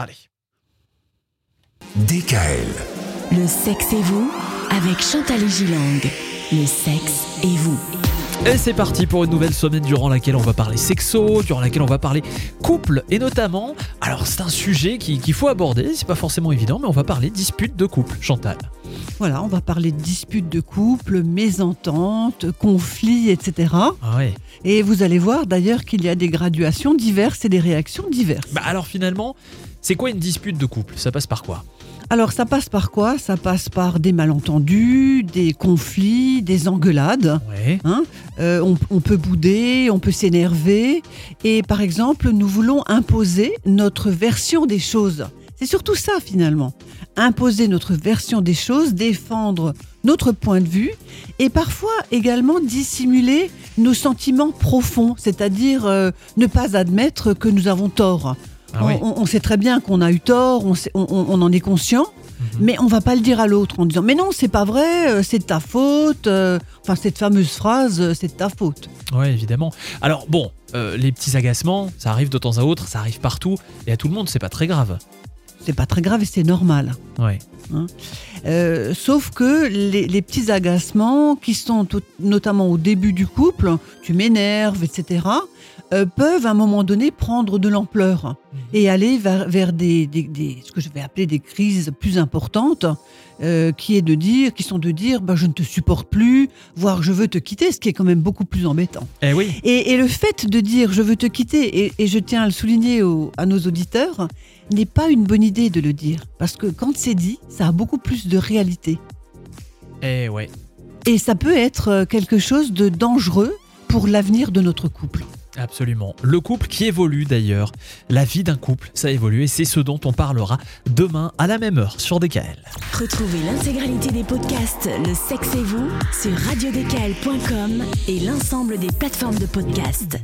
Allez. DKL. Le sexe et vous avec Chantal Gilang. Le sexe et vous. Et c'est parti pour une nouvelle semaine durant laquelle on va parler sexo, durant laquelle on va parler couple et notamment, alors c'est un sujet qu'il qui faut aborder, c'est pas forcément évident, mais on va parler dispute de couple. Chantal. Voilà, on va parler de disputes de couple, mésententes, conflits, etc. Ah ouais. Et vous allez voir d'ailleurs qu'il y a des graduations diverses et des réactions diverses. Bah alors finalement, c'est quoi une dispute de couple? Ça passe par quoi? Alors ça passe par quoi? Ça passe par des malentendus, des conflits, des engueulades. Ouais. Hein? Euh, on, on peut bouder, on peut s'énerver. Et par exemple, nous voulons imposer notre version des choses. C'est surtout ça finalement. Imposer notre version des choses, défendre notre point de vue et parfois également dissimuler nos sentiments profonds, c'est-à-dire euh, ne pas admettre que nous avons tort. Ah on, sait très bien qu'on a eu tort, on, sait- on- on- on en est conscient, Mhm. mais on va pas le dire à l'autre en disant mais non c'est pas vrai, euh, c'est de ta faute. euh, Enfin cette fameuse phrase c'est de ta faute. Ouais, évidemment. Alors bon, euh, les petits agacements, ça arrive de temps à autre, ça arrive partout et à tout le monde, c'est pas très grave. C'est pas très grave et c'est normal. Ouais. Euh, sauf que les, les petits agacements qui sont tout- notamment au début du couple, tu m'énerves, etc., euh, peuvent à un moment donné prendre de l'ampleur et aller vers, vers des, des- des- ce que je vais appeler des crises plus importantes, euh, qui est de dire, qui sont de dire, bah, je ne te supporte plus, voire je veux te quitter, ce qui est quand même beaucoup plus embêtant. Eh oui. Et, et le fait de dire je veux te quitter, et, et je tiens à le souligner au- à nos auditeurs, n'est pas une bonne idée de le dire. Parce que quand c'est dit, ça a beaucoup plus de réalité. Eh ouais. Et ça peut être euh, quelque chose de dangereux pour l'avenir de notre couple. Absolument. Le couple qui évolue d'ailleurs. La vie d'un couple, ça évolue et c'est ce dont on parlera demain à la même heure sur DKL. Retrouvez l'intégralité des podcasts Le sexe et vous sur radiodkl.com et l'ensemble des plateformes de podcasts.